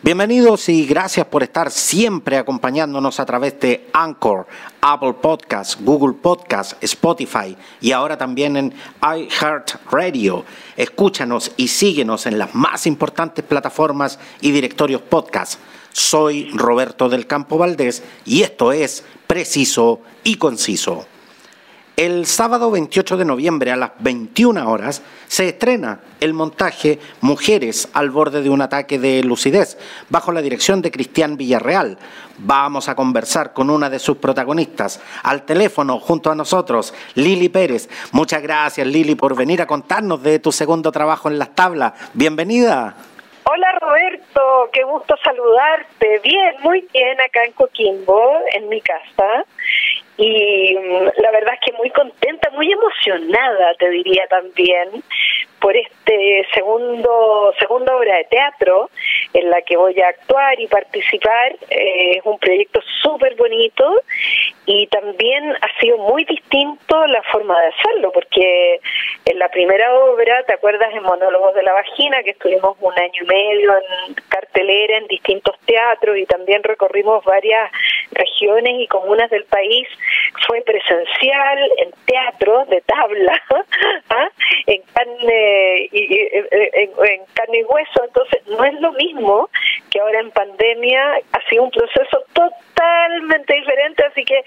Bienvenidos y gracias por estar siempre acompañándonos a través de Anchor, Apple Podcasts, Google Podcasts, Spotify y ahora también en iHeartRadio. Escúchanos y síguenos en las más importantes plataformas y directorios podcast. Soy Roberto del Campo Valdés y esto es Preciso y Conciso. El sábado 28 de noviembre a las 21 horas se estrena el montaje Mujeres al borde de un ataque de lucidez, bajo la dirección de Cristian Villarreal. Vamos a conversar con una de sus protagonistas. Al teléfono, junto a nosotros, Lili Pérez. Muchas gracias, Lili, por venir a contarnos de tu segundo trabajo en las tablas. Bienvenida. Hola Roberto, qué gusto saludarte. Bien, muy bien acá en Coquimbo, en mi casa y mm, la verdad es que muy contenta, muy emocionada, te diría también, por este segundo segunda obra de teatro en la que voy a actuar y participar. Eh, es un proyecto súper bonito y también ha sido muy distinto la forma de hacerlo, porque en la primera obra, ¿te acuerdas en Monólogos de la Vagina, que estuvimos un año y medio en cartelera en distintos teatros y también recorrimos varias regiones y comunas del país? Fue presencial, en teatro, de tabla, ¿ah? en carne y, en, carne y hueso, entonces no es lo mismo que ahora en pandemia ha sido un proceso totalmente diferente, así que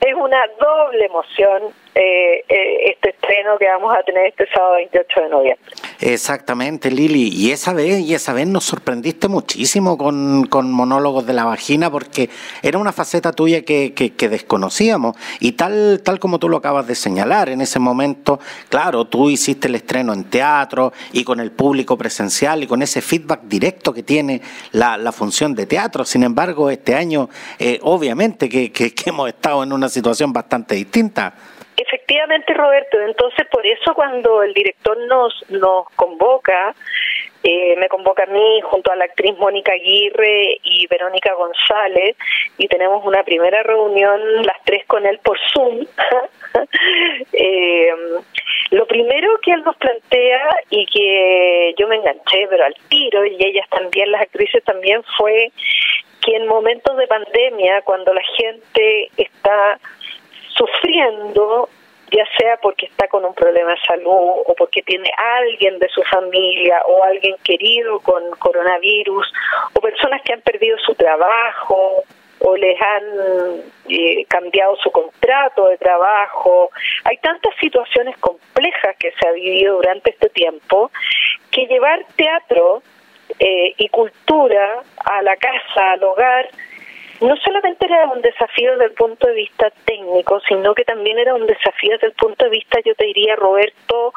es una doble emoción eh, eh, este estreno que vamos a tener este sábado 28 de noviembre. Exactamente, Lili. Y esa vez, y esa vez nos sorprendiste muchísimo con, con monólogos de la vagina, porque era una faceta tuya que, que, desconocíamos. Y tal, tal como tú lo acabas de señalar, en ese momento, claro, tú hiciste el estreno en teatro y con el público presencial y con ese feedback directo que tiene la, la función de teatro. Sin embargo, este año, eh, obviamente que, que hemos estado en una situación bastante distinta. Efectivamente, Roberto. Entonces, por eso cuando el director nos, nos convoca, eh, me convoca a mí junto a la actriz Mónica Aguirre y Verónica González y tenemos una primera reunión las tres con él por Zoom. eh, lo primero que él nos plantea y que yo me enganché pero al tiro y ellas también, las actrices también fue que en momentos de pandemia, cuando la gente está sufriendo, ya sea porque está con un problema de salud o porque tiene alguien de su familia o alguien querido con coronavirus o personas que han perdido su trabajo o les han eh, cambiado su contrato de trabajo. Hay tantas situaciones complejas que se ha vivido durante este tiempo que llevar teatro eh, y cultura a la casa, al hogar, no solamente era un desafío desde el punto de vista técnico, sino que también era un desafío desde el punto de vista, yo te diría, Roberto,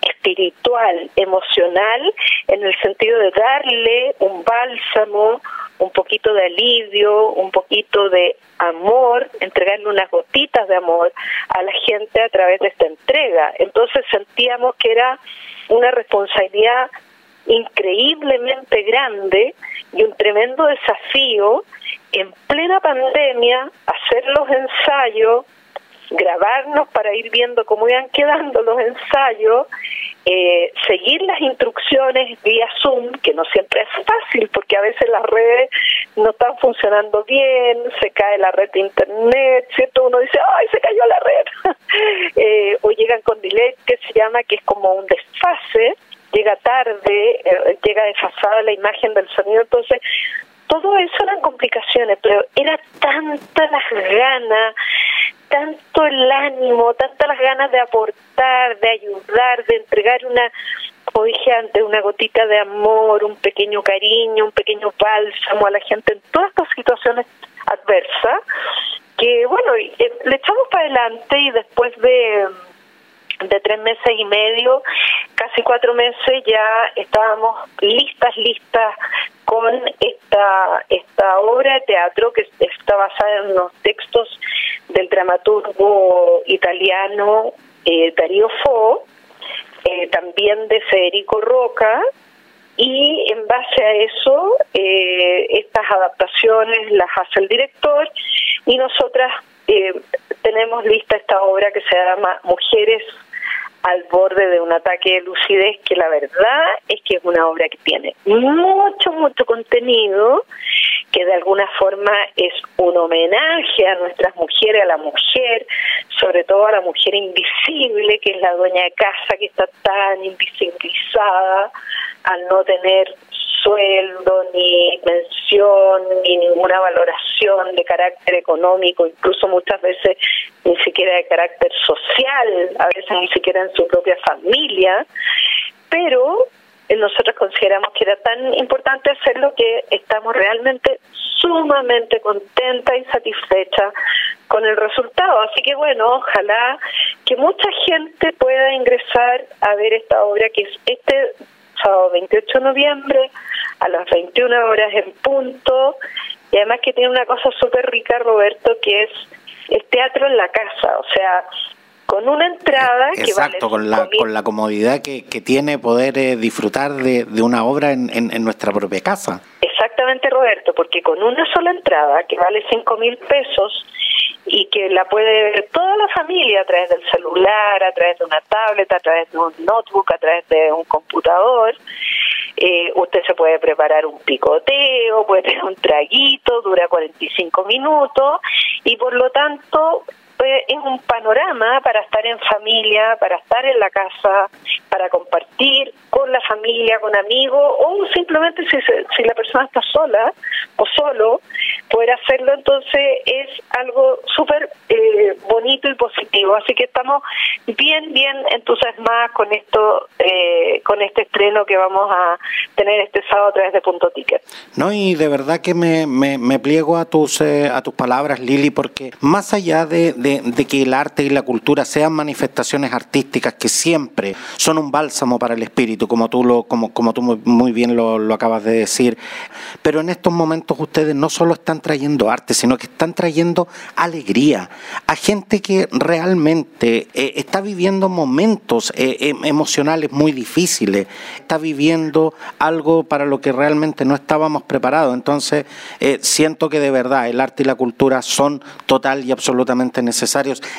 espiritual, emocional, en el sentido de darle un bálsamo, un poquito de alivio, un poquito de amor, entregarle unas gotitas de amor a la gente a través de esta entrega. Entonces sentíamos que era una responsabilidad increíblemente grande y un tremendo desafío en plena pandemia hacer los ensayos, grabarnos para ir viendo cómo iban quedando los ensayos, eh, seguir las instrucciones vía Zoom, que no siempre es fácil porque a veces las redes no están funcionando bien, se cae la red de internet, ¿cierto? Uno dice, ¡ay, se cayó la red! eh, o llegan con delay, que se llama, que es como un desfase, llega tarde, eh, llega la imagen del sonido, entonces todo eso eran complicaciones, pero era tanta las ganas, tanto el ánimo, tantas las ganas de aportar, de ayudar, de entregar una, como dije antes, una gotita de amor, un pequeño cariño, un pequeño bálsamo a la gente en todas estas situaciones adversas, que bueno, eh, le echamos para adelante y después de de tres meses y medio, casi cuatro meses, ya estábamos listas, listas con esta, esta obra de teatro que está basada en unos textos del dramaturgo italiano eh, Dario Fo, eh, también de Federico Roca, y en base a eso, eh, estas adaptaciones las hace el director y nosotras tenemos lista esta obra que se llama Mujeres al borde de un ataque de lucidez que la verdad es que es una obra que tiene mucho, mucho contenido, que de alguna forma es un homenaje a nuestras mujeres, a la mujer, sobre todo a la mujer invisible, que es la dueña de casa, que está tan invisibilizada al no tener sueldo, ni pensión, ni ninguna valoración de carácter económico, incluso muchas veces ni siquiera de carácter social, a veces ni siquiera en su propia familia, pero eh, nosotros consideramos que era tan importante hacerlo que estamos realmente sumamente contentas y satisfechas con el resultado. Así que bueno, ojalá que mucha gente pueda ingresar a ver esta obra que es este sábado 28 de noviembre a las 21 horas en punto y además que tiene una cosa súper rica Roberto que es el teatro en la casa, o sea, con una entrada que vale con la con la comodidad que, que tiene poder eh, disfrutar de, de, una obra en, en, en, nuestra propia casa. Exactamente, Roberto, porque con una sola entrada que vale cinco mil pesos y que la puede ver toda la familia a través del celular, a través de una tablet, a través de un notebook, a través de un computador. Eh, usted se puede preparar un picoteo, puede tener un traguito, dura 45 minutos y por lo tanto es un panorama para estar en familia, para estar en la casa, para compartir con la familia, con amigos, o simplemente si, si la persona está sola o solo, poder hacerlo entonces es algo súper eh, bonito y positivo. Así que estamos bien, bien entusiasmadas con esto, eh, con este estreno que vamos a tener este sábado a través de Punto Ticket. No, y de verdad que me, me, pliego a tus, eh, a tus palabras, Lili, porque más allá de, de, de que el arte y la cultura sean manifestaciones artísticas que siempre son un bálsamo para el espíritu, como tú, lo, como, como tú muy bien lo, acabas de decir, pero en estos momentos ustedes no solo están trayendo arte, sino que están trayendo alegría a gente que realmente eh, está viviendo momentos eh, em, emocionales muy difíciles, está viviendo algo para lo que realmente no estábamos preparados. Entonces, eh, siento que de verdad el arte y la cultura son total y absolutamente necesarios,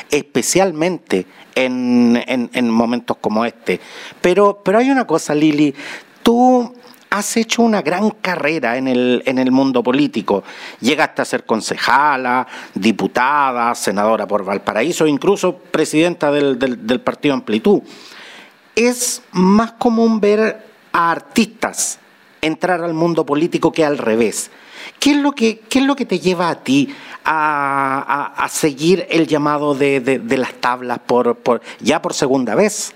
especialmente en, en, en momentos como este. Pero, pero hay una cosa, Lili, tú has hecho una gran carrera en el, en el mundo político. Llegaste a ser concejala, diputada, senadora por Valparaíso, incluso presidenta del, del, del Partido Amplitud. Es más común ver a artistas entrar al mundo político que al revés. ¿Qué es lo que, qué es lo que te lleva a ti a, a, seguir el llamado de, de, de las tablas por, por, ya por segunda vez?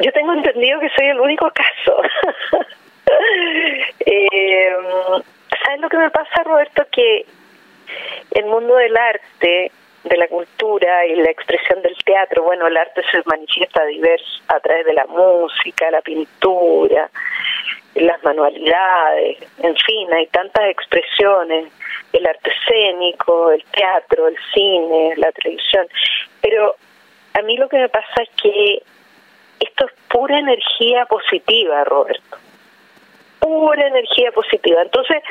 Yo tengo entendido que soy el único caso. eh, ¿Sabes lo que me pasa, Roberto? Que el mundo del arte, de la cultura y la expresión del teatro, bueno, el arte se manifiesta diverso a través de la música, la pintura, las manualidades, en fin, hay tantas expresiones, el arte escénico, el teatro, el cine, la televisión, pero a mí lo que me pasa es que esto es pura energía positiva, Roberto. Pura energía positiva. Entonces,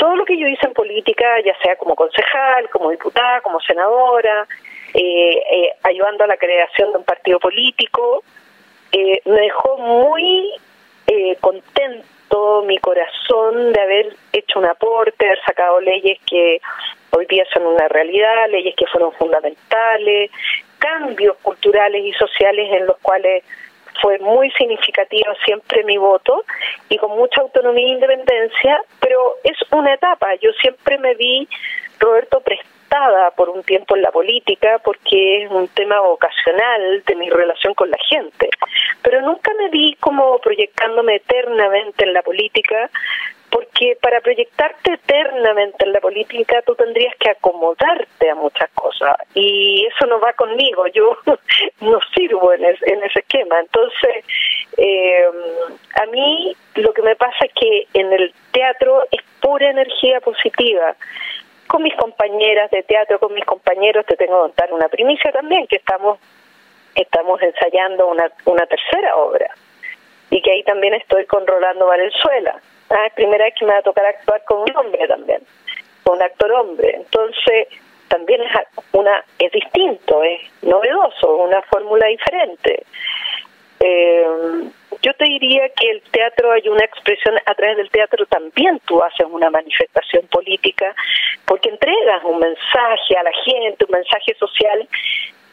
todo lo que yo hice en política, ya sea como concejal, como diputada, como senadora, eh, eh, ayudando a la creación de un partido político, eh, me dejó muy eh, contento mi corazón de haber hecho un aporte, haber sacado leyes que hoy día son una realidad, leyes que fueron fundamentales, cambios culturales y sociales en los cuales fue muy significativo siempre mi voto y con mucha autonomía e independencia, pero es una etapa. Yo siempre me vi, Roberto, prestada por un tiempo en la política porque es un tema vocacional de mi relación con la gente, pero nunca me vi como proyectándome eternamente en la política porque para proyectarte eternamente en la política tú tendrías que acomodarte a muchas cosas y eso no va conmigo, yo no sirvo en, es, en ese esquema. Entonces, eh, a mí lo que me pasa es que en el teatro es pura energía positiva. Con mis compañeras de teatro, con mis compañeros, te tengo que contar una primicia también, que estamos estamos ensayando una, una tercera obra y que ahí también estoy con Rolando Valenzuela Ah, es primera vez que me va a tocar actuar con un hombre también, con un actor hombre. Entonces, también es una es distinto, es novedoso, una fórmula diferente. Eh, yo te diría que el teatro hay una expresión, a través del teatro también tú haces una manifestación política, porque entregas un mensaje a la gente, un mensaje social,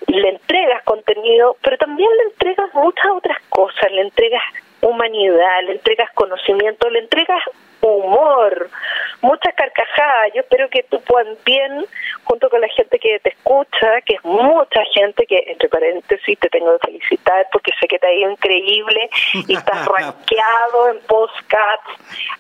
le entregas contenido, pero también le entregas muchas otras cosas, le entregas humanidad, le entregas conocimiento, le entregas humor, muchas carcajadas. Yo espero que tú bien, junto con la gente que te escucha, que es mucha gente que, entre paréntesis, te tengo que felicitar porque sé que te ha ido increíble y estás rankeado en postcats,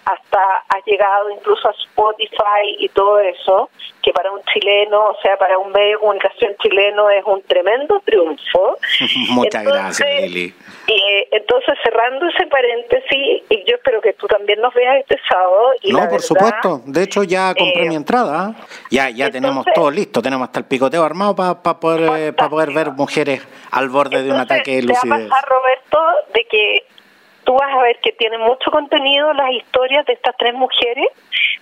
hasta has llegado incluso a Spotify y todo eso, que para un chileno, o sea, para un medio de comunicación chileno es un tremendo triunfo. Muchas gracias, Lili. Eh, entonces, cerrando ese paréntesis, y yo espero que tú también nos veas este sábado. Y no, por supuesto. De hecho, ya compré mi eh, entrada. Ya ya tenemos todo listo. Tenemos hasta el picoteo armado para poder, para poder ver mujeres al borde de un ataque de lucidez. Te va a pasar, Roberto, de que tú vas a ver que tiene mucho contenido las historias de estas tres mujeres,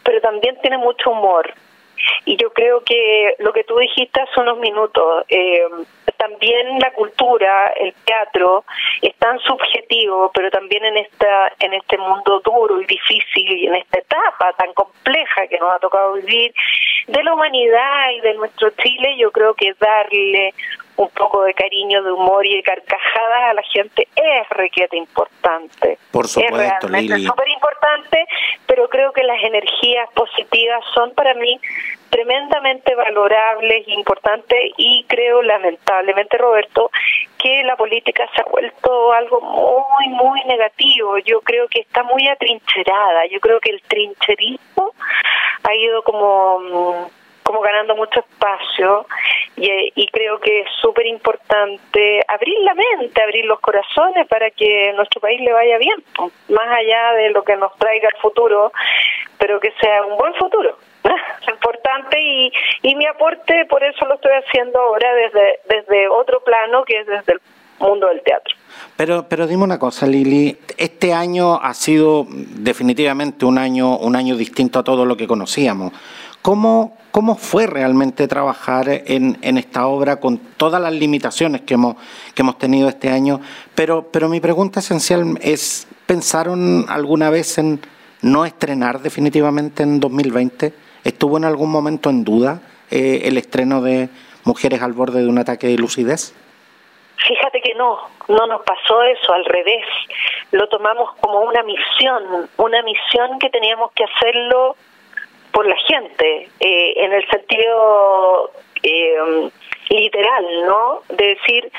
pero también tiene mucho humor. Y yo creo que lo que tú dijiste hace unos minutos, eh, también la cultura, el teatro, es tan subjetivo, pero también en esta en este mundo duro y difícil y en esta etapa tan compleja que nos ha tocado vivir de la humanidad y de nuestro Chile, yo creo que darle un poco de cariño, de humor y de carcajadas a la gente es requete importante. Por supuesto, es realmente súper importante, pero creo que las energías positivas son para mí tremendamente valorables, importantes y creo lamentablemente, Roberto, que la política se ha vuelto algo muy, muy negativo. Yo creo que está muy atrincherada. Yo creo que el trincherismo ha ido como mm, como ganando mucho espacio y, creo que es súper importante abrir la mente, abrir los corazones para que nuestro país le vaya bien, más allá de lo que nos traiga el futuro, pero que sea un buen futuro. Es importante y, y mi aporte por eso lo estoy haciendo ahora desde, desde otro plano que es desde el mundo del teatro. Pero, pero dime una cosa, Lili, este año ha sido definitivamente un año, un año distinto a todo lo que conocíamos. ¿Cómo, cómo fue realmente trabajar en, esta obra con todas las limitaciones que hemos, que hemos tenido este año? Pero, pero mi pregunta esencial es, ¿pensaron alguna vez en no estrenar definitivamente en 2020? ¿Estuvo en algún momento en duda eh, el estreno de Mujeres al borde de un ataque de lucidez? Fíjate que no, no nos pasó eso, al revés. Lo tomamos como una misión, una misión que teníamos que hacerlo por la gente, eh, en el sentido eh, literal, ¿no? De decir,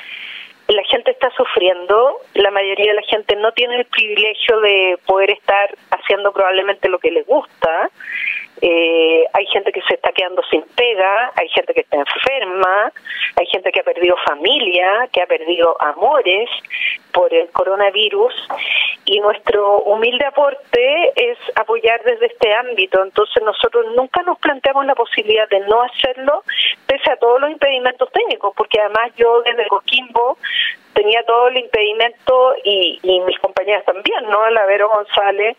la gente está sufriendo, la mayoría de la gente no tiene el privilegio de poder estar haciendo probablemente lo que le gusta, eh, hay gente que se está quedando sin pega, hay gente que está enferma, hay gente que ha perdido familia, que ha perdido amores por el coronavirus y nuestro humilde aporte es apoyar desde este ámbito. Entonces nosotros nunca nos planteamos la posibilidad de no hacerlo pese a todos los impedimentos técnicos, porque además yo desde Coquimbo tenía todo el impedimento y, y mis compañeras también, ¿no? La Vero González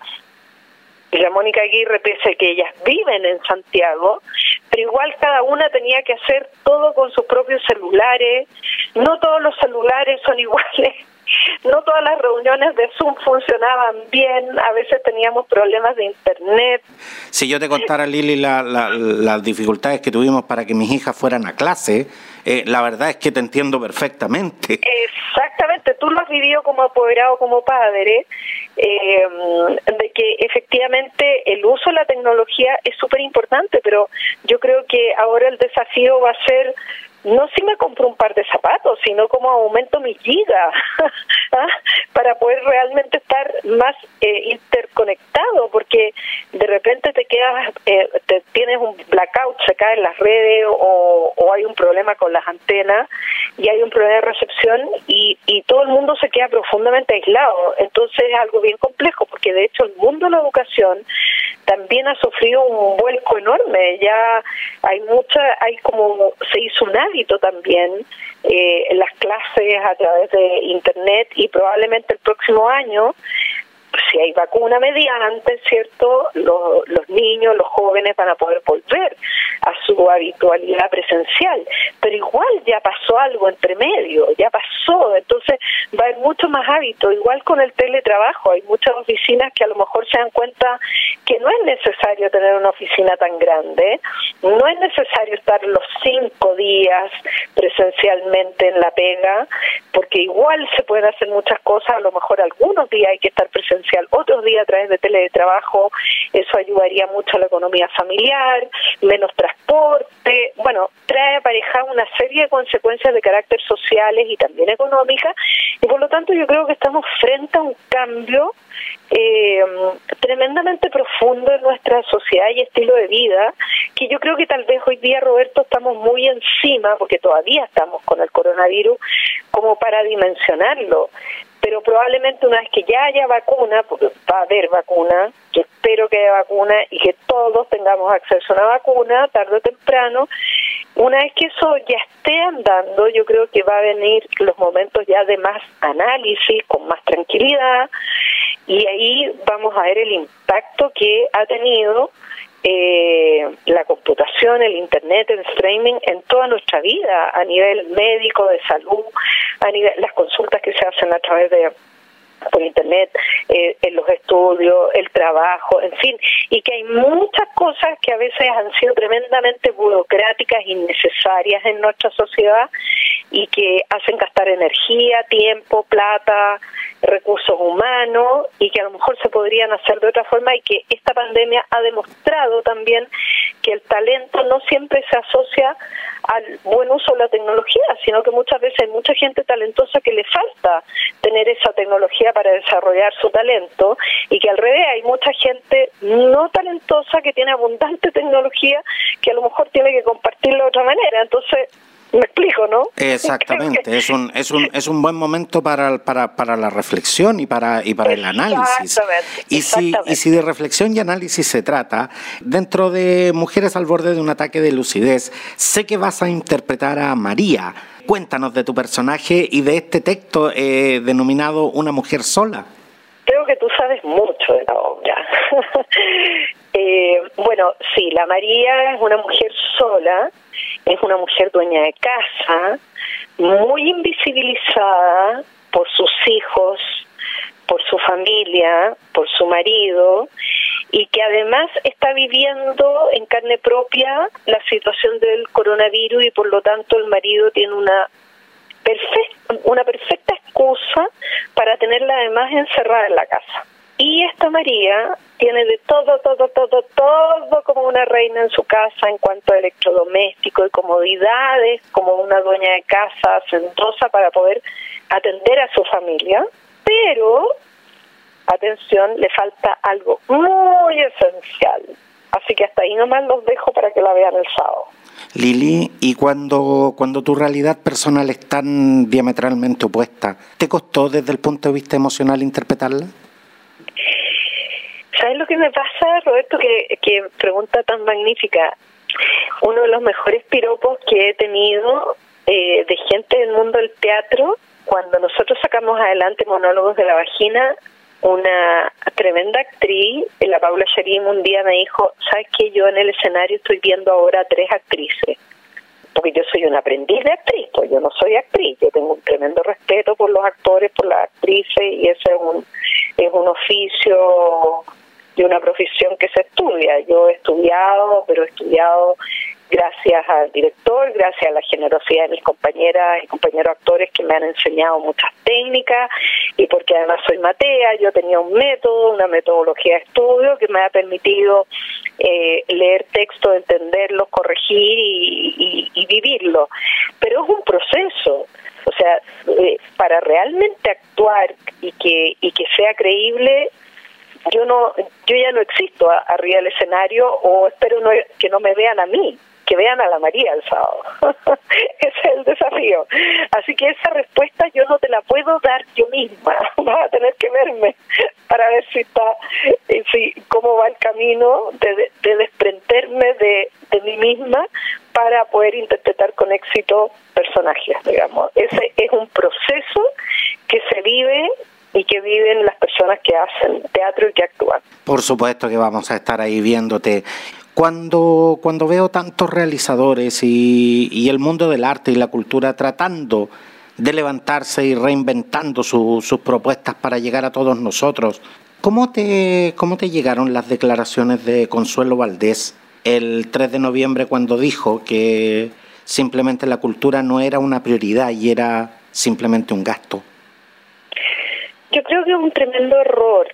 y la Mónica Aguirre, pese a que ellas viven en Santiago, pero igual cada una tenía que hacer todo con sus propios celulares, no todos los celulares son iguales, no todas las reuniones de Zoom funcionaban bien, a veces teníamos problemas de internet. Si yo te contara, Lili, las dificultades que tuvimos para que mis hijas fueran a clase, eh, la verdad es que te entiendo perfectamente. Exactamente, tú lo has vivido como apoderado, como padre, eh, de que efectivamente el uso de la tecnología es súper importante, pero yo creo que ahora el desafío va a ser no si me compro un par de zapatos, sino como aumento mi giga ¿ah? para poder realmente estar más eh, interconectado, porque de repente te quedas, eh, te tienes un blackout, se caen las redes o, hay un problema con las antenas y hay un problema de recepción y, y todo el mundo se queda profundamente aislado. Entonces es algo bien complejo, porque de hecho el mundo de la educación también ha sufrido un vuelco enorme. Ya hay mucha, hay como, se hizo un también eh, las clases a través de Internet y probablemente el próximo año si hay vacuna mediante, ¿cierto? Los, niños, los jóvenes van a poder volver a su habitualidad presencial, pero igual ya pasó algo entre medio, ya pasó, entonces va a haber mucho más hábito, igual con el teletrabajo, hay muchas oficinas que a lo mejor se dan cuenta que no es necesario tener una oficina tan grande, no es necesario estar los cinco días presencialmente en la pega, porque igual se pueden hacer muchas cosas, a lo mejor algunos días hay que estar otros días a través de teletrabajo, eso ayudaría mucho a la economía familiar, menos transporte, bueno, trae aparejada una serie de consecuencias de carácter sociales y también económicas, y por lo tanto yo creo que estamos frente a un cambio eh, tremendamente profundo en nuestra sociedad y estilo de vida, que yo creo que tal vez hoy día, Roberto, estamos muy encima, porque todavía estamos con el coronavirus, como para dimensionarlo. Pero probablemente una vez que ya haya vacuna, porque va a haber vacuna, que espero que haya vacuna y que todos tengamos acceso a una vacuna, tarde o temprano, una vez que eso ya esté andando, yo creo que va a venir los momentos ya de más análisis, con más tranquilidad, y ahí vamos a ver el impacto que ha tenido eh, la computación, el internet, el streaming en toda nuestra vida, a nivel médico, de salud, a nivel las consultas que se hacen a través de por internet, eh, en los estudios, el trabajo, en fin, y que hay muchas cosas que a veces han sido tremendamente burocráticas, innecesarias en nuestra sociedad y que hacen gastar energía, tiempo, plata, recursos humanos y que a lo mejor se podrían hacer de otra forma y que esta pandemia ha demostrado también que el talento no siempre se asocia al buen uso de la tecnología, sino que muchas veces hay mucha gente talentosa que le falta tener esa tecnología para desarrollar su talento y que al revés hay mucha gente no talentosa que tiene abundante tecnología que a lo mejor tiene que compartirlo de otra manera. Entonces, me explico, ¿no? Exactamente, es un es un es un buen momento para, para, para la reflexión y para y para el análisis. Y si y si de reflexión y análisis se trata, dentro de Mujeres al borde de un ataque de lucidez, sé que vas a interpretar a María. Cuéntanos de tu personaje y de este texto eh, denominado Una mujer sola. Creo que tú sabes mucho de la obra. eh, bueno, sí, la María es una mujer sola es una mujer dueña de casa, muy invisibilizada por sus hijos, por su familia, por su marido, y que además está viviendo en carne propia la situación del coronavirus y por lo tanto el marido tiene una perfecta, una perfecta excusa para tenerla además encerrada en la casa. Y esta María tiene de todo, todo, todo, todo como una reina en su casa en cuanto a electrodoméstico y comodidades, como una dueña de casa sentosa para poder atender a su familia. Pero, atención, le falta algo muy esencial. Así que hasta ahí nomás los dejo para que la vean el sábado. Lili, y cuando, cuando tu realidad personal es tan diametralmente opuesta, ¿te costó desde el punto de vista emocional interpretarla? ¿Sabes lo que me pasa, Roberto? Que, que pregunta tan magnífica. Uno de los mejores piropos que he tenido eh, de gente del mundo del teatro, cuando nosotros sacamos adelante Monólogos de la Vagina, una tremenda actriz, la Paula Sherim, un día me dijo, ¿sabes qué? Yo en el escenario estoy viendo ahora tres actrices porque yo soy una aprendiz de actriz, pues yo no soy actriz, yo tengo un tremendo respeto por los actores, por las actrices y ese es un es un oficio y una profesión que se estudia. Yo he estudiado, pero he estudiado gracias al director, gracias a la generosidad de mis compañeras y compañeros actores que me han enseñado muchas técnicas y porque además soy matea, yo tenía un método, una metodología de estudio que me ha permitido eh, leer texto, entenderlo, corregir y, y, vivirlo. Pero es un proceso. O sea, eh, para realmente actuar y que, y que sea creíble, yo no yo ya no existo arriba del escenario o espero no, que no me vean a mí que vean a la María el sábado. Ese es el desafío. Así que esa respuesta yo no te la puedo dar yo misma. Vas a tener que verme para ver si está eh, si cómo va el camino de, de desprenderme de, de mí misma para poder interpretar con éxito personajes digamos. Ese es un proceso que se vive y que viven las personas que hacen teatro y que actúan. Por supuesto que vamos a estar ahí viéndote. Cuando, cuando veo tantos realizadores y, el mundo del arte y la cultura tratando de levantarse y reinventando sus propuestas para llegar a todos nosotros, ¿cómo te, ¿cómo te llegaron las declaraciones de Consuelo Valdés el 3 de noviembre cuando dijo que simplemente la cultura no era una prioridad y era simplemente un gasto? Yo creo que es un tremendo error,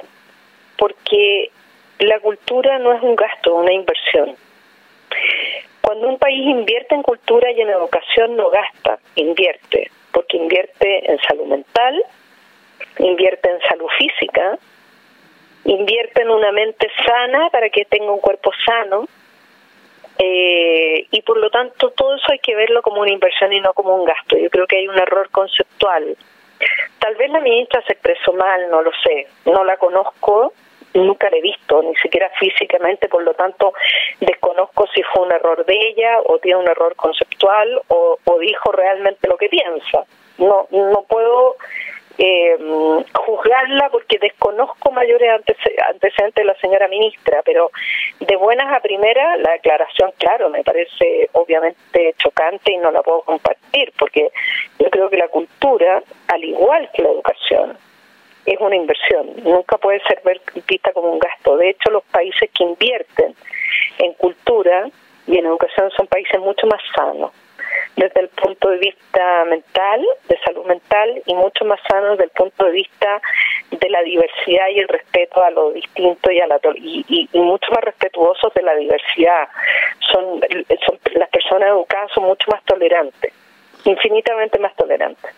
porque la cultura no es un gasto, una inversión. Cuando un país invierte en cultura y en educación no gasta, invierte, porque invierte en salud mental, invierte en salud física, invierte en una mente sana para que tenga un cuerpo sano, eh, y por lo tanto todo eso hay que verlo como una inversión y no como un gasto. Yo creo que hay un error conceptual. Tal vez la ministra se expresó mal, no lo sé, no la conozco, nunca la he visto, ni siquiera físicamente, por lo tanto desconozco si fue un error de ella o tiene un error conceptual o, o dijo realmente lo que piensa. No, no puedo eh, juzgarla porque desconozco mayores antecedentes de la señora ministra, pero de buenas a primeras la declaración, claro, me parece obviamente chocante y no la puedo compartir porque yo creo que la cultura, al igual que la educación, es una inversión, nunca puede ser vista como un gasto. De hecho, los países que invierten en cultura y en educación son países mucho más sanos desde el punto de vista mental, de salud mental, y mucho más sanos desde el punto de vista de la diversidad y el respeto a lo distinto y, a la, y, y, mucho más respetuosos de la diversidad. Son, son las personas educadas son mucho más tolerantes infinitamente más tolerantes.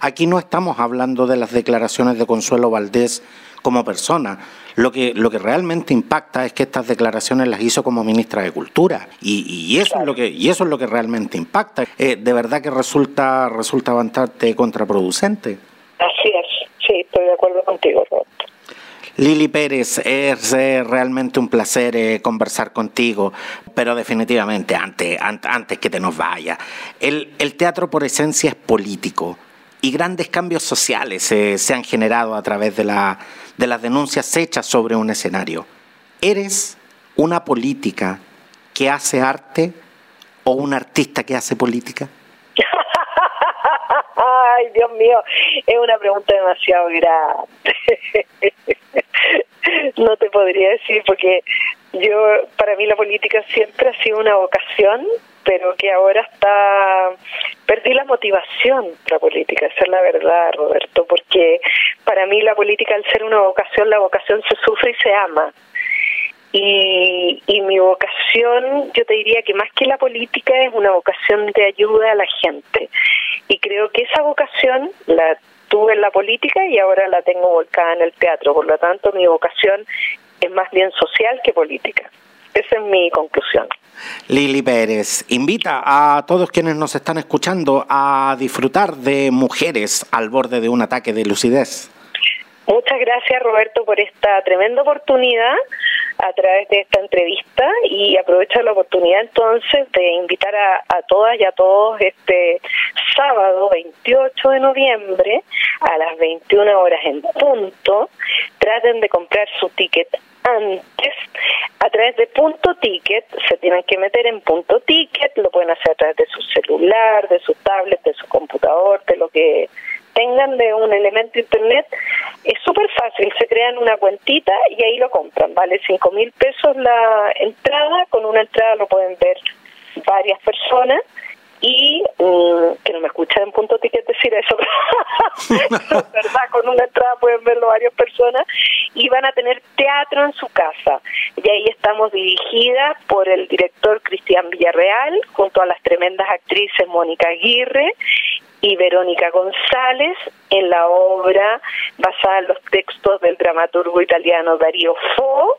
Aquí no estamos hablando de las declaraciones de Consuelo Valdés como persona. Lo que, lo que realmente impacta es que estas declaraciones las hizo como ministra de Cultura y, eso es lo que y eso es lo que realmente impacta. Eh, de verdad que resulta resulta bastante contraproducente. Así es, sí, estoy de acuerdo contigo. Lili Pérez, es eh, realmente un placer eh, conversar contigo, pero definitivamente antes, antes que te nos vaya, el, el teatro por esencia es político y grandes cambios sociales se han generado a través de, la, de las denuncias hechas sobre un escenario. ¿Eres una política que hace arte o un artista que hace política? Ay, Dios mío, es una pregunta demasiado grande. no te podría decir porque yo, para mí la política siempre ha sido una vocación pero que ahora está perdí la motivación la política, esa es la verdad, Roberto, porque para mí la política al ser una vocación, la vocación se sufre y se ama. Y, y mi vocación, yo te diría que más que la política es una vocación de ayuda a la gente. Y creo que esa vocación la tuve en la política y ahora la tengo volcada en el teatro. Por lo tanto, mi vocación es más bien social que política. Esa es mi conclusión. Lili Pérez invita a todos quienes nos están escuchando a disfrutar de mujeres al borde de un ataque de lucidez. Muchas gracias Roberto por esta tremenda oportunidad a través de esta entrevista y aprovecho la oportunidad entonces de invitar a, a todas y a todos este sábado 28 de noviembre a las 21 horas en punto. Traten de comprar su ticket antes a través de punto ticket, se tienen que meter en punto ticket, lo pueden hacer a través de su celular, de su tablet, de su computador, de lo que tengan de un elemento internet, es súper fácil, se crean una cuentita y ahí lo compran, vale cinco mil pesos la entrada, con una entrada lo pueden ver varias personas y mm, que no me escuchan en punto ticket decir eso, verdad, con una entrada pueden verlo varias personas y van a tener teatro en su casa. Y ahí estamos dirigidas por el director Cristian Villarreal, junto a las tremendas actrices Mónica Aguirre y Verónica González en la obra basada en los textos del dramaturgo italiano Dario Fo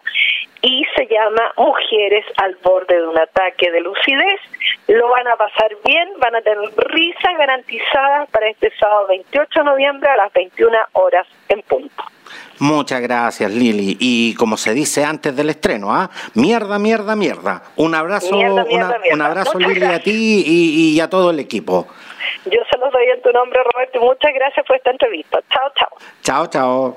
y se llama Mujeres al borde de un ataque de lucidez. Lo van a pasar bien, van a tener risa garantizada para este sábado 28 de noviembre a las 21 horas en punto. Muchas gracias, Lili. Y como se dice antes del estreno, ¿ah? Mierda, mierda, mierda. Un abrazo, un abrazo, Lili, a ti y, y a todo el equipo. Yo se los doy en tu nombre, Roberto, muchas gracias por esta entrevista. Chao, chao. Chao, chao.